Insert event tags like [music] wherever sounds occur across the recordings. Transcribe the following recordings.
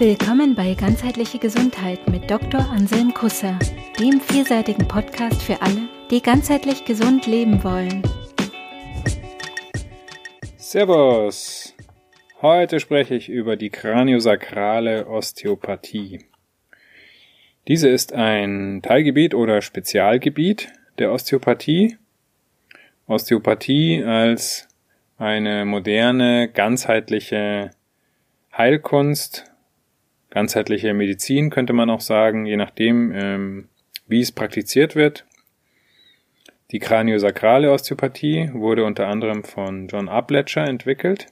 Willkommen bei Ganzheitliche Gesundheit mit Dr. Anselm Kusser, dem vielseitigen Podcast für alle, die ganzheitlich gesund leben wollen. Servus! Heute spreche ich über die kraniosakrale Osteopathie. Diese ist ein Teilgebiet oder Spezialgebiet der Osteopathie. Osteopathie als eine moderne, ganzheitliche Heilkunst ganzheitliche Medizin könnte man auch sagen, je nachdem, ähm, wie es praktiziert wird. Die kraniosakrale Osteopathie wurde unter anderem von John Upledger entwickelt.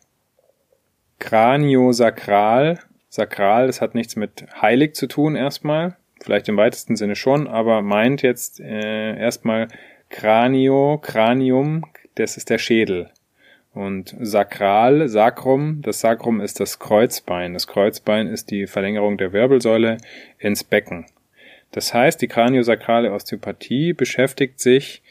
Kraniosakral, sakral, das hat nichts mit heilig zu tun erstmal, vielleicht im weitesten Sinne schon, aber meint jetzt äh, erstmal Kranio, Kranium, das ist der Schädel. Und sakral, Sacrum, das Sacrum ist das Kreuzbein. Das Kreuzbein ist die Verlängerung der Wirbelsäule ins Becken. Das heißt, die kraniosakrale Osteopathie beschäftigt sich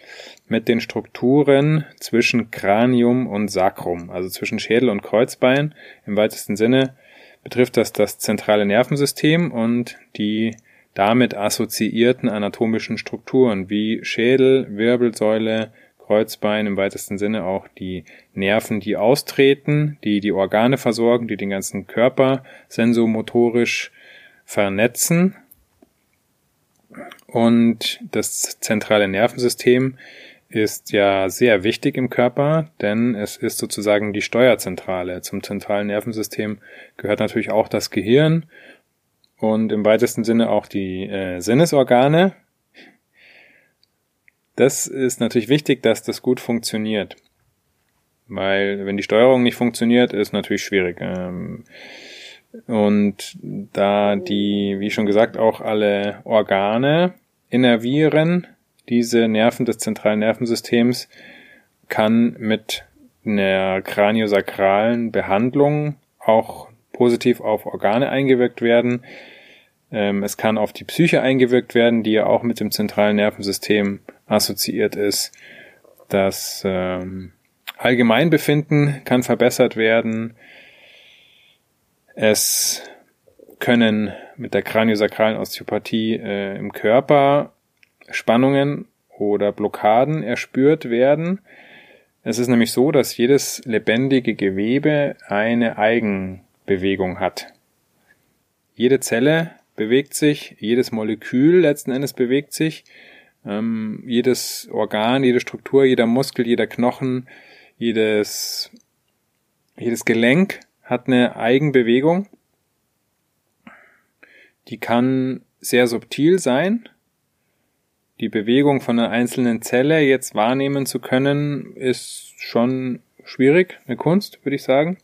mit den Strukturen zwischen Kranium und Sacrum, also zwischen Schädel und Kreuzbein. Im weitesten Sinne betrifft das das zentrale Nervensystem und die damit assoziierten anatomischen Strukturen wie Schädel, Wirbelsäule, Kreuzbein im weitesten Sinne auch die Nerven, die austreten, die die Organe versorgen, die den ganzen Körper sensomotorisch vernetzen. Und das zentrale Nervensystem ist ja sehr wichtig im Körper, denn es ist sozusagen die Steuerzentrale. Zum zentralen Nervensystem gehört natürlich auch das Gehirn und im weitesten Sinne auch die äh, Sinnesorgane, das ist natürlich wichtig, dass das gut funktioniert. Weil wenn die Steuerung nicht funktioniert, ist natürlich schwierig. Ähm, und da die, wie schon gesagt, auch alle Organe innervieren, diese Nerven des zentralen Nervensystems, kann mit einer kraniosakralen Behandlung auch positiv auf Organe eingewirkt werden. Ähm, es kann auf die Psyche eingewirkt werden, die ja auch mit dem zentralen Nervensystem assoziiert ist. Das ähm, Allgemeinbefinden kann verbessert werden. Es können mit der kraniosakralen Osteopathie äh, im Körper Spannungen oder Blockaden erspürt werden. Es ist nämlich so, dass jedes lebendige Gewebe eine Eigenbewegung hat. Jede Zelle bewegt sich, jedes Molekül letzten Endes bewegt sich ähm, jedes Organ, jede Struktur, jeder Muskel, jeder Knochen, jedes, jedes Gelenk hat eine Eigenbewegung. Die kann sehr subtil sein. Die Bewegung von einer einzelnen Zelle jetzt wahrnehmen zu können, ist schon schwierig, eine Kunst, würde ich sagen.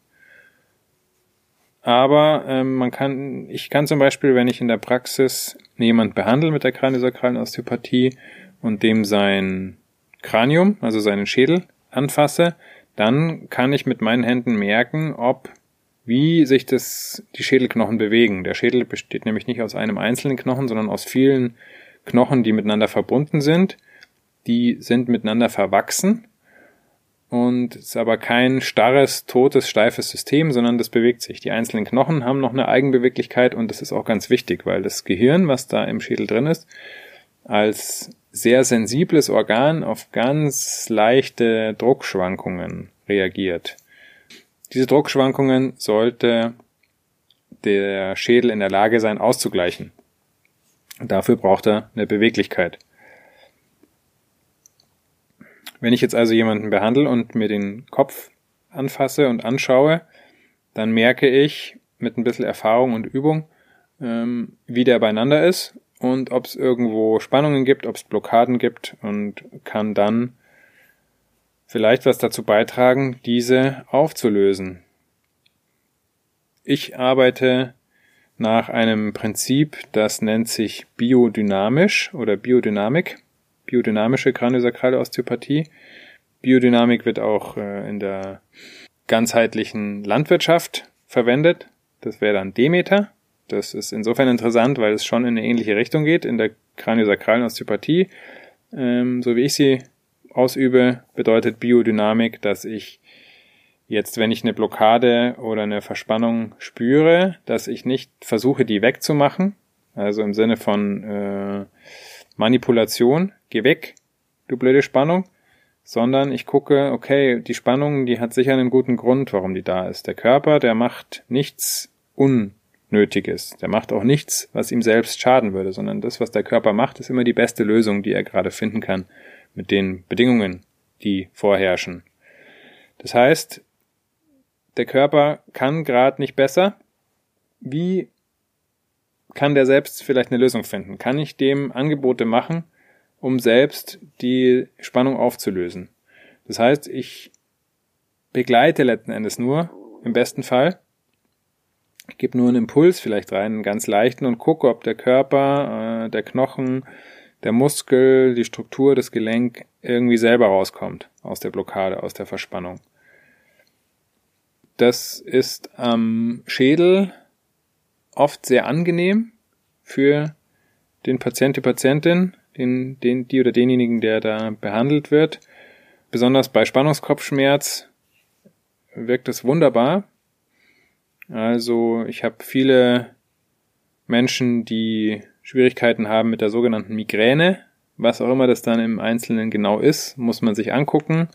Aber ähm, man kann, ich kann zum Beispiel, wenn ich in der Praxis jemand behandle mit der kraniosakralen Osteopathie und dem sein Kranium, also seinen Schädel, anfasse, dann kann ich mit meinen Händen merken, ob wie sich das, die Schädelknochen bewegen. Der Schädel besteht nämlich nicht aus einem einzelnen Knochen, sondern aus vielen Knochen, die miteinander verbunden sind. Die sind miteinander verwachsen und ist aber kein starres, totes, steifes System, sondern das bewegt sich. Die einzelnen Knochen haben noch eine Eigenbeweglichkeit und das ist auch ganz wichtig, weil das Gehirn, was da im Schädel drin ist, als sehr sensibles Organ auf ganz leichte Druckschwankungen reagiert. Diese Druckschwankungen sollte der Schädel in der Lage sein auszugleichen. Dafür braucht er eine Beweglichkeit. Wenn ich jetzt also jemanden behandle und mir den Kopf anfasse und anschaue, dann merke ich mit ein bisschen Erfahrung und Übung, ähm, wie der beieinander ist und ob es irgendwo Spannungen gibt, ob es Blockaden gibt und kann dann vielleicht was dazu beitragen, diese aufzulösen. Ich arbeite nach einem Prinzip, das nennt sich biodynamisch oder Biodynamik biodynamische kraniosakrale Osteopathie. Biodynamik wird auch äh, in der ganzheitlichen Landwirtschaft verwendet. Das wäre dann Demeter. Das ist insofern interessant, weil es schon in eine ähnliche Richtung geht. In der kraniosakralen Osteopathie, ähm, so wie ich sie ausübe, bedeutet Biodynamik, dass ich jetzt, wenn ich eine Blockade oder eine Verspannung spüre, dass ich nicht versuche, die wegzumachen, also im Sinne von äh, Manipulation, geh weg, du blöde Spannung, sondern ich gucke, okay, die Spannung, die hat sicher einen guten Grund, warum die da ist. Der Körper, der macht nichts Unnötiges, der macht auch nichts, was ihm selbst schaden würde, sondern das, was der Körper macht, ist immer die beste Lösung, die er gerade finden kann mit den Bedingungen, die vorherrschen. Das heißt, der Körper kann gerade nicht besser. Wie kann der selbst vielleicht eine Lösung finden? Kann ich dem Angebote machen, um selbst die Spannung aufzulösen? Das heißt, ich begleite letzten Endes nur, im besten Fall, ich gebe nur einen Impuls vielleicht rein, einen ganz leichten und gucke, ob der Körper, äh, der Knochen, der Muskel, die Struktur, das Gelenk irgendwie selber rauskommt aus der Blockade, aus der Verspannung. Das ist am Schädel oft sehr angenehm für den Patient, die Patientin, den, den, die oder denjenigen, der da behandelt wird. Besonders bei Spannungskopfschmerz wirkt es wunderbar. Also ich habe viele Menschen, die Schwierigkeiten haben mit der sogenannten Migräne. Was auch immer das dann im Einzelnen genau ist, muss man sich angucken.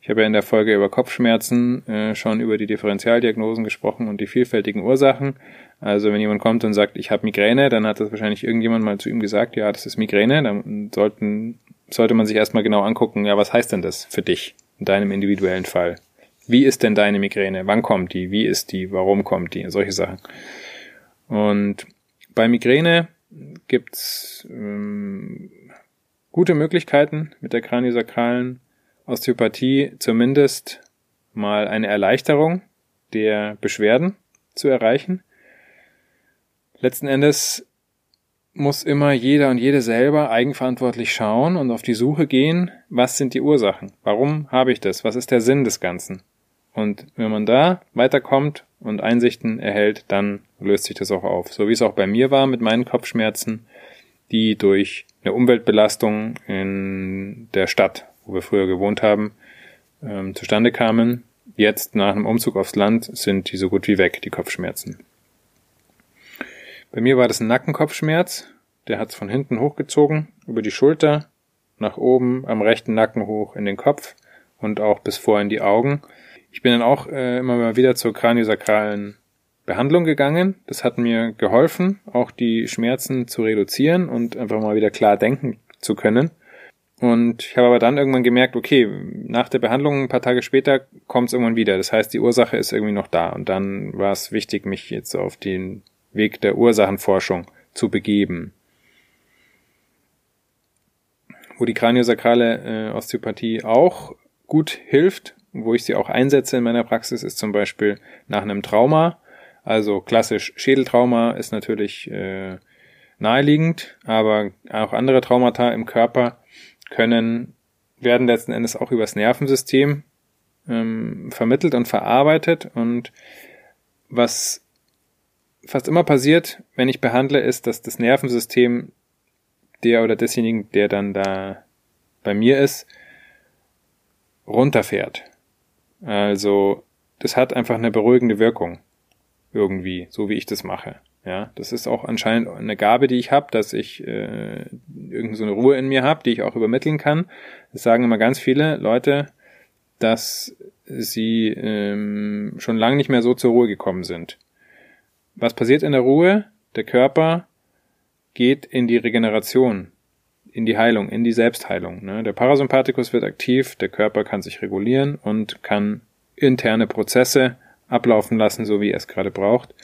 Ich habe ja in der Folge über Kopfschmerzen äh, schon über die Differentialdiagnosen gesprochen und die vielfältigen Ursachen. Also wenn jemand kommt und sagt, ich habe Migräne, dann hat das wahrscheinlich irgendjemand mal zu ihm gesagt, ja, das ist Migräne. Dann sollten, sollte man sich erstmal genau angucken, ja, was heißt denn das für dich in deinem individuellen Fall? Wie ist denn deine Migräne? Wann kommt die? Wie ist die? Warum kommt die? Solche Sachen. Und bei Migräne gibt's ähm, gute Möglichkeiten mit der kraniosakralen Osteopathie zumindest mal eine Erleichterung der Beschwerden zu erreichen. Letzten Endes muss immer jeder und jede selber eigenverantwortlich schauen und auf die Suche gehen, was sind die Ursachen? Warum habe ich das? Was ist der Sinn des Ganzen? Und wenn man da weiterkommt und Einsichten erhält, dann löst sich das auch auf. So wie es auch bei mir war mit meinen Kopfschmerzen, die durch eine Umweltbelastung in der Stadt wo wir früher gewohnt haben, ähm, zustande kamen. Jetzt nach einem Umzug aufs Land sind die so gut wie weg, die Kopfschmerzen. Bei mir war das ein Nackenkopfschmerz, der hat es von hinten hochgezogen, über die Schulter, nach oben, am rechten Nacken hoch in den Kopf und auch bis vor in die Augen. Ich bin dann auch äh, immer mal wieder zur kraniosakralen Behandlung gegangen. Das hat mir geholfen, auch die Schmerzen zu reduzieren und einfach mal wieder klar denken zu können. Und ich habe aber dann irgendwann gemerkt, okay, nach der Behandlung ein paar Tage später kommt es irgendwann wieder. Das heißt, die Ursache ist irgendwie noch da. Und dann war es wichtig, mich jetzt auf den Weg der Ursachenforschung zu begeben. Wo die kraniosakrale äh, Osteopathie auch gut hilft, wo ich sie auch einsetze in meiner Praxis, ist zum Beispiel nach einem Trauma. Also klassisch Schädeltrauma ist natürlich äh, naheliegend, aber auch andere Traumata im Körper können, werden letzten Endes auch übers Nervensystem ähm, vermittelt und verarbeitet. Und was fast immer passiert, wenn ich behandle, ist, dass das Nervensystem der oder desjenigen, der dann da bei mir ist, runterfährt. Also das hat einfach eine beruhigende Wirkung irgendwie, so wie ich das mache. Ja, das ist auch anscheinend eine Gabe, die ich habe, dass ich äh, irgendeine so eine Ruhe in mir habe, die ich auch übermitteln kann. Das sagen immer ganz viele Leute, dass sie ähm, schon lange nicht mehr so zur Ruhe gekommen sind. Was passiert in der Ruhe? Der Körper geht in die Regeneration, in die Heilung, in die Selbstheilung. Ne? Der Parasympathikus wird aktiv, der Körper kann sich regulieren und kann interne Prozesse ablaufen lassen, so wie er es gerade braucht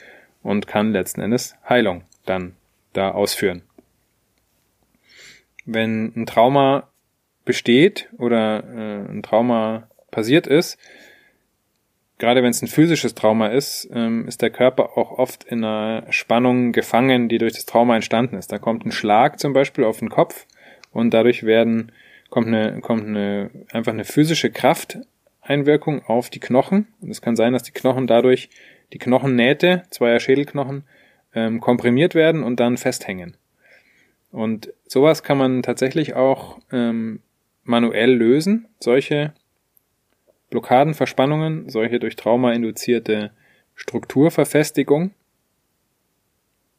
und kann letzten Endes Heilung dann da ausführen. Wenn ein Trauma besteht oder äh, ein Trauma passiert ist, gerade wenn es ein physisches Trauma ist, ähm, ist der Körper auch oft in einer Spannung gefangen, die durch das Trauma entstanden ist. Da kommt ein Schlag zum Beispiel auf den Kopf und dadurch werden kommt eine kommt eine einfach eine physische Krafteinwirkung auf die Knochen und es kann sein, dass die Knochen dadurch die Knochennähte zweier Schädelknochen ähm, komprimiert werden und dann festhängen. Und sowas kann man tatsächlich auch ähm, manuell lösen, solche Blockaden, Verspannungen, solche durch Trauma induzierte Strukturverfestigung.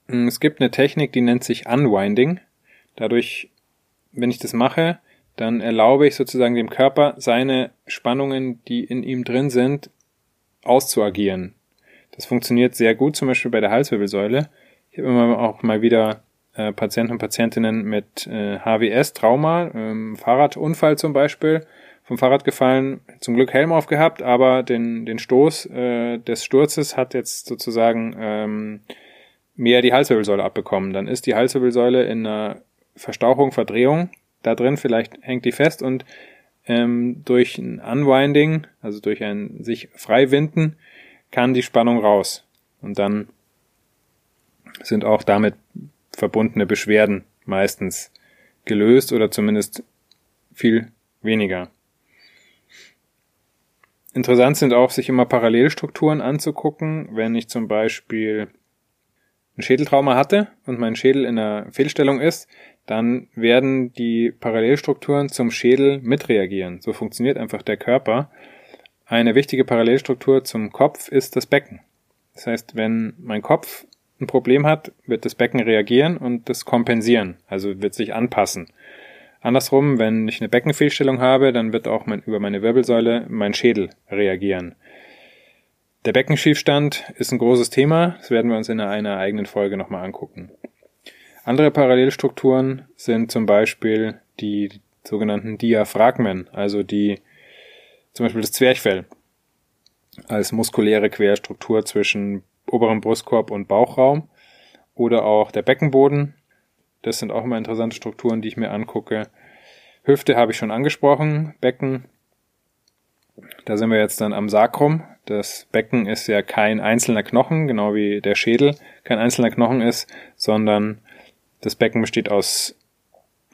Es gibt eine Technik, die nennt sich Unwinding. Dadurch, wenn ich das mache, dann erlaube ich sozusagen dem Körper, seine Spannungen, die in ihm drin sind, auszuagieren. Das funktioniert sehr gut, zum Beispiel bei der Halswirbelsäule. Ich habe immer auch mal wieder äh, Patienten und Patientinnen mit äh, HWS, Trauma, ähm, Fahrradunfall zum Beispiel, vom Fahrrad gefallen, zum Glück Helm aufgehabt, aber den, den Stoß äh, des Sturzes hat jetzt sozusagen ähm, mehr die Halswirbelsäule abbekommen. Dann ist die Halswirbelsäule in einer Verstauchung, Verdrehung da drin, vielleicht hängt die fest und ähm, durch ein Unwinding, also durch ein sich freiwinden, kann die Spannung raus. Und dann sind auch damit verbundene Beschwerden meistens gelöst oder zumindest viel weniger. Interessant sind auch, sich immer Parallelstrukturen anzugucken. Wenn ich zum Beispiel ein Schädeltrauma hatte und mein Schädel in einer Fehlstellung ist, dann werden die Parallelstrukturen zum Schädel mitreagieren. So funktioniert einfach der Körper. Eine wichtige Parallelstruktur zum Kopf ist das Becken. Das heißt, wenn mein Kopf ein Problem hat, wird das Becken reagieren und das kompensieren, also wird sich anpassen. Andersrum, wenn ich eine Beckenfehlstellung habe, dann wird auch mein, über meine Wirbelsäule mein Schädel reagieren. Der Beckenschiefstand ist ein großes Thema. Das werden wir uns in einer eigenen Folge nochmal angucken. Andere Parallelstrukturen sind zum Beispiel die sogenannten Diaphragmen, also die, zum Beispiel das Zwerchfell als muskuläre Querstruktur zwischen oberem Brustkorb und Bauchraum oder auch der Beckenboden. Das sind auch immer interessante Strukturen, die ich mir angucke. Hüfte habe ich schon angesprochen, Becken. Da sind wir jetzt dann am Sakrum. Das Becken ist ja kein einzelner Knochen, genau wie der Schädel kein einzelner Knochen ist, sondern das Becken besteht aus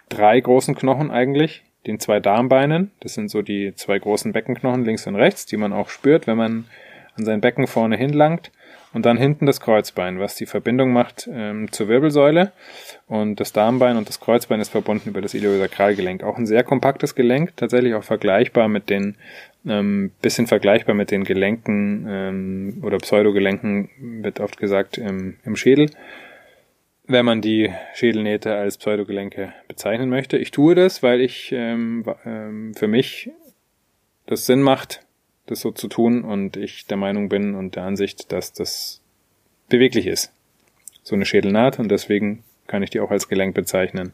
drei großen Knochen eigentlich, den zwei Darmbeinen. Das sind so die zwei großen Beckenknochen links und rechts, die man auch spürt, wenn man an sein Becken vorne hinlangt. Und dann hinten das Kreuzbein, was die Verbindung macht ähm, zur Wirbelsäule. Und das Darmbein und das Kreuzbein ist verbunden über das Iliosakralgelenk. Auch ein sehr kompaktes Gelenk, tatsächlich auch vergleichbar mit den ähm, bisschen vergleichbar mit den Gelenken ähm, oder Pseudogelenken, wird oft gesagt, im, im Schädel, wenn man die Schädelnähte als Pseudogelenke bezeichnen möchte. Ich tue das, weil ich ähm, ähm, für mich das Sinn macht, das so zu tun und ich der Meinung bin und der Ansicht, dass das beweglich ist. So eine Schädelnaht und deswegen kann ich die auch als Gelenk bezeichnen.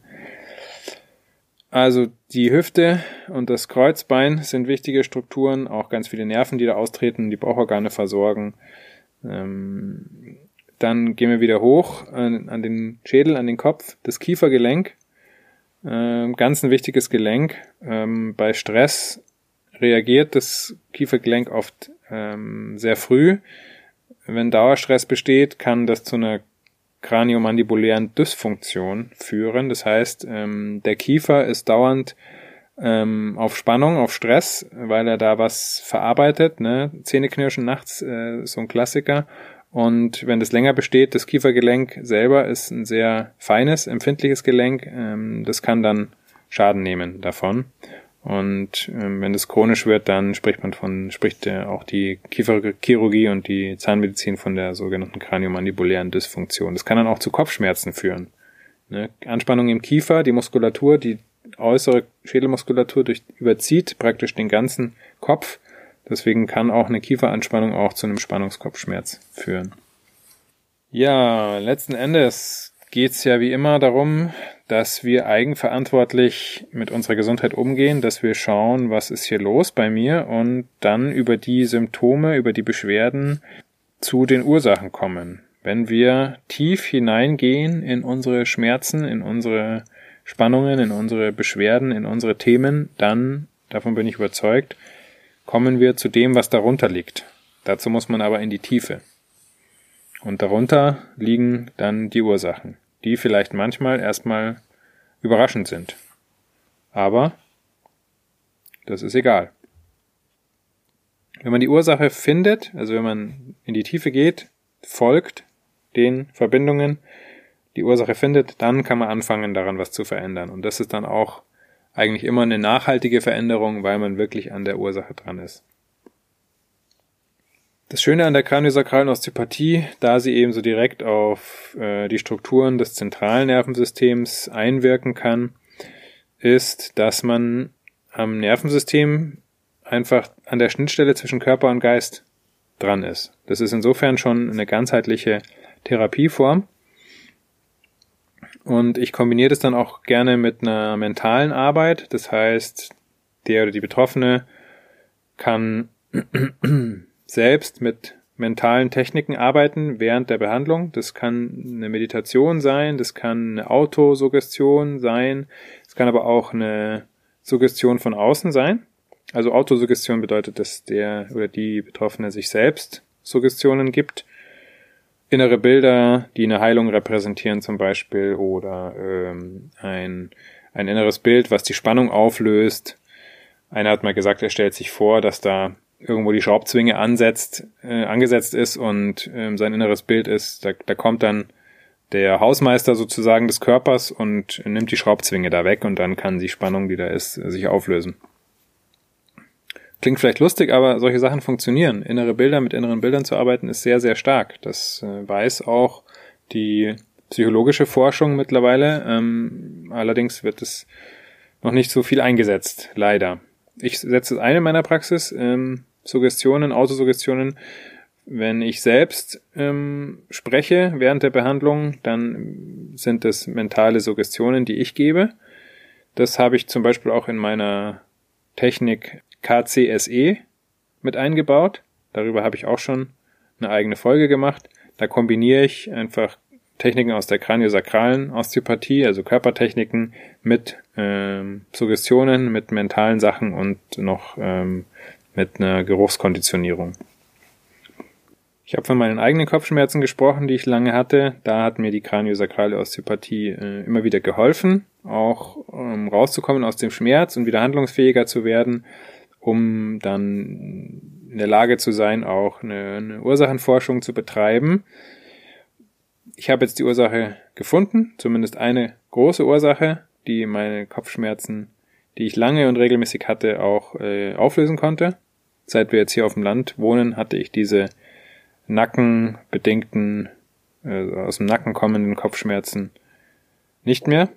Also die Hüfte und das Kreuzbein sind wichtige Strukturen, auch ganz viele Nerven, die da austreten, die Bauchorgane versorgen. Ähm, dann gehen wir wieder hoch an, an, den Schädel, an den Kopf, das Kiefergelenk. Ähm, ganz ein wichtiges Gelenk. Ähm, bei Stress reagiert das Kiefergelenk oft ähm, sehr früh. Wenn Dauerstress besteht, kann das zu einer kraniomandibulären Dysfunktion führen. Das heißt, ähm, der Kiefer ist dauernd ähm, auf Spannung, auf Stress, weil er da was verarbeitet. Ne? Zähneknirschen nachts, äh, so ein Klassiker. Und wenn das länger besteht, das Kiefergelenk selber ist ein sehr feines, empfindliches Gelenk. Ähm, das kann dann Schaden nehmen davon. Und ähm, wenn das chronisch wird, dann spricht man von, spricht äh, auch die Kieferchirurgie und die Zahnmedizin von der sogenannten kraniomandibulären Dysfunktion. Das kann dann auch zu Kopfschmerzen führen. Ne? Anspannung im Kiefer, die Muskulatur, die äußere Schädelmuskulatur durch, überzieht praktisch den ganzen Kopf. Deswegen kann auch eine Kieferanspannung auch zu einem Spannungskopfschmerz führen. Ja, letzten Endes geht's ja wie immer darum, dass wir eigenverantwortlich mit unserer Gesundheit umgehen, dass wir schauen, was ist hier los bei mir und dann über die Symptome, über die Beschwerden zu den Ursachen kommen. Wenn wir tief hineingehen in unsere Schmerzen, in unsere Spannungen, in unsere Beschwerden, in unsere Themen, dann, davon bin ich überzeugt, kommen wir zu dem, was darunter liegt. Dazu muss man aber in die Tiefe. Und darunter liegen dann die Ursachen die vielleicht manchmal erstmal überraschend sind. Aber das ist egal. Wenn man die Ursache findet, also wenn man in die Tiefe geht, folgt den Verbindungen, die Ursache findet, dann kann man anfangen, daran was zu verändern. Und das ist dann auch eigentlich immer eine nachhaltige Veränderung, weil man wirklich an der Ursache dran ist. Das Schöne an der kraniosakralen Osteopathie, da sie eben so direkt auf äh, die Strukturen des zentralen Nervensystems einwirken kann, ist, dass man am Nervensystem einfach an der Schnittstelle zwischen Körper und Geist dran ist. Das ist insofern schon eine ganzheitliche Therapieform. Und ich kombiniere das dann auch gerne mit einer mentalen Arbeit. Das heißt, der oder die Betroffene kann [clears throat] selbst mit mentalen Techniken arbeiten während der Behandlung. Das kann eine Meditation sein, das kann eine Autosuggestion sein, es kann aber auch eine Suggestion von außen sein. Also Autosuggestion bedeutet, dass der oder die Betroffene sich selbst Suggestionen gibt. Innere Bilder, die eine Heilung repräsentieren zum Beispiel, oder ähm, ein, ein inneres Bild, was die Spannung auflöst. Einer hat mal gesagt, er stellt sich vor, dass da irgendwo die Schraubzwinge ansetzt, äh, angesetzt ist und ähm, sein inneres Bild ist, da, da kommt dann der Hausmeister sozusagen des Körpers und nimmt die Schraubzwinge da weg und dann kann die Spannung, die da ist, sich auflösen. Klingt vielleicht lustig, aber solche Sachen funktionieren. Innere Bilder mit inneren Bildern zu arbeiten ist sehr, sehr stark. Das äh, weiß auch die psychologische Forschung mittlerweile. Ähm, allerdings wird es noch nicht so viel eingesetzt, leider. Ich setze es ein in meiner Praxis, ähm, Suggestionen, Autosuggestionen. Wenn ich selbst ähm, spreche während der Behandlung, dann sind es mentale Suggestionen, die ich gebe. Das habe ich zum Beispiel auch in meiner Technik KCSE mit eingebaut. Darüber habe ich auch schon eine eigene Folge gemacht. Da kombiniere ich einfach Techniken aus der kraniosakralen Osteopathie, also Körpertechniken mit ähm, Suggestionen, mit mentalen Sachen und noch ähm, mit einer Geruchskonditionierung. Ich habe von meinen eigenen Kopfschmerzen gesprochen, die ich lange hatte. Da hat mir die kraniosakrale Osteopathie äh, immer wieder geholfen, auch ähm, rauszukommen aus dem Schmerz und wieder handlungsfähiger zu werden um dann in der Lage zu sein, auch eine, eine Ursachenforschung zu betreiben. Ich habe jetzt die Ursache gefunden, zumindest eine große Ursache, die meine Kopfschmerzen, die ich lange und regelmäßig hatte, auch äh, auflösen konnte. Seit wir jetzt hier auf dem Land wohnen, hatte ich diese nackenbedingten, äh, aus dem Nacken kommenden Kopfschmerzen nicht mehr.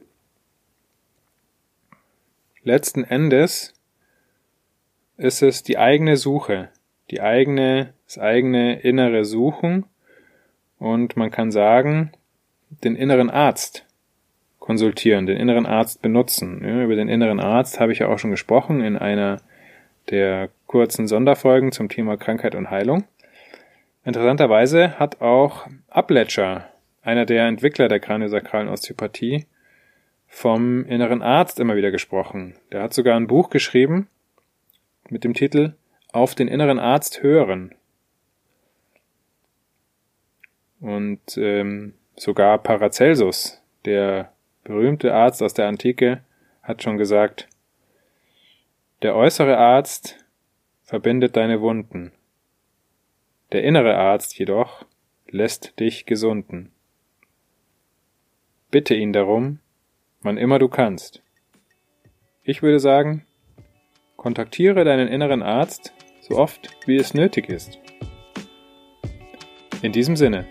Letzten Endes ist es die eigene Suche, die eigene, das eigene innere Suchen und man kann sagen, den inneren Arzt konsultieren, den inneren Arzt benutzen. Ja, über den inneren Arzt habe ich ja auch schon gesprochen in einer der kurzen Sonderfolgen zum Thema Krankheit und Heilung. Interessanterweise hat auch Abletcher, einer der Entwickler der kraniosakralen Osteopathie, vom inneren Arzt immer wieder gesprochen. Der hat sogar ein Buch geschrieben, mit dem Titel Auf den inneren Arzt hören. Und ähm, sogar Paracelsus, der berühmte Arzt aus der Antike, hat schon gesagt, der äußere Arzt verbindet deine Wunden, der innere Arzt jedoch lässt dich gesunden. Bitte ihn darum, wann immer du kannst. Ich würde sagen, Kontaktiere deinen inneren Arzt so oft, wie es nötig ist. In diesem Sinne.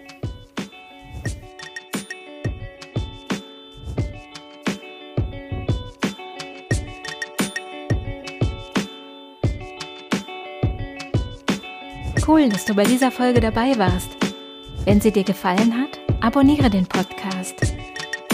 Cool, dass du bei dieser Folge dabei warst. Wenn sie dir gefallen hat, abonniere den Podcast.